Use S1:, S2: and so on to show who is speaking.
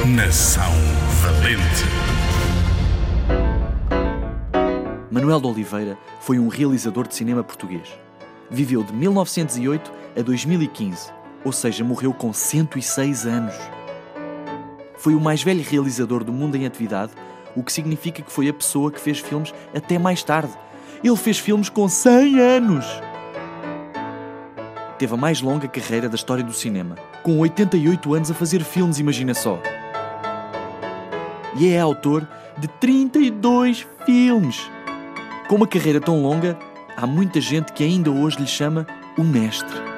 S1: Coração Valente.
S2: Manuel de Oliveira foi um realizador de cinema português. Viveu de 1908 a 2015, ou seja, morreu com 106 anos. Foi o mais velho realizador do mundo em atividade, o que significa que foi a pessoa que fez filmes até mais tarde. Ele fez filmes com 100 anos! Teve a mais longa carreira da história do cinema, com 88 anos a fazer filmes, imagina só. E é autor de 32 filmes. Com uma carreira tão longa, há muita gente que ainda hoje lhe chama o mestre.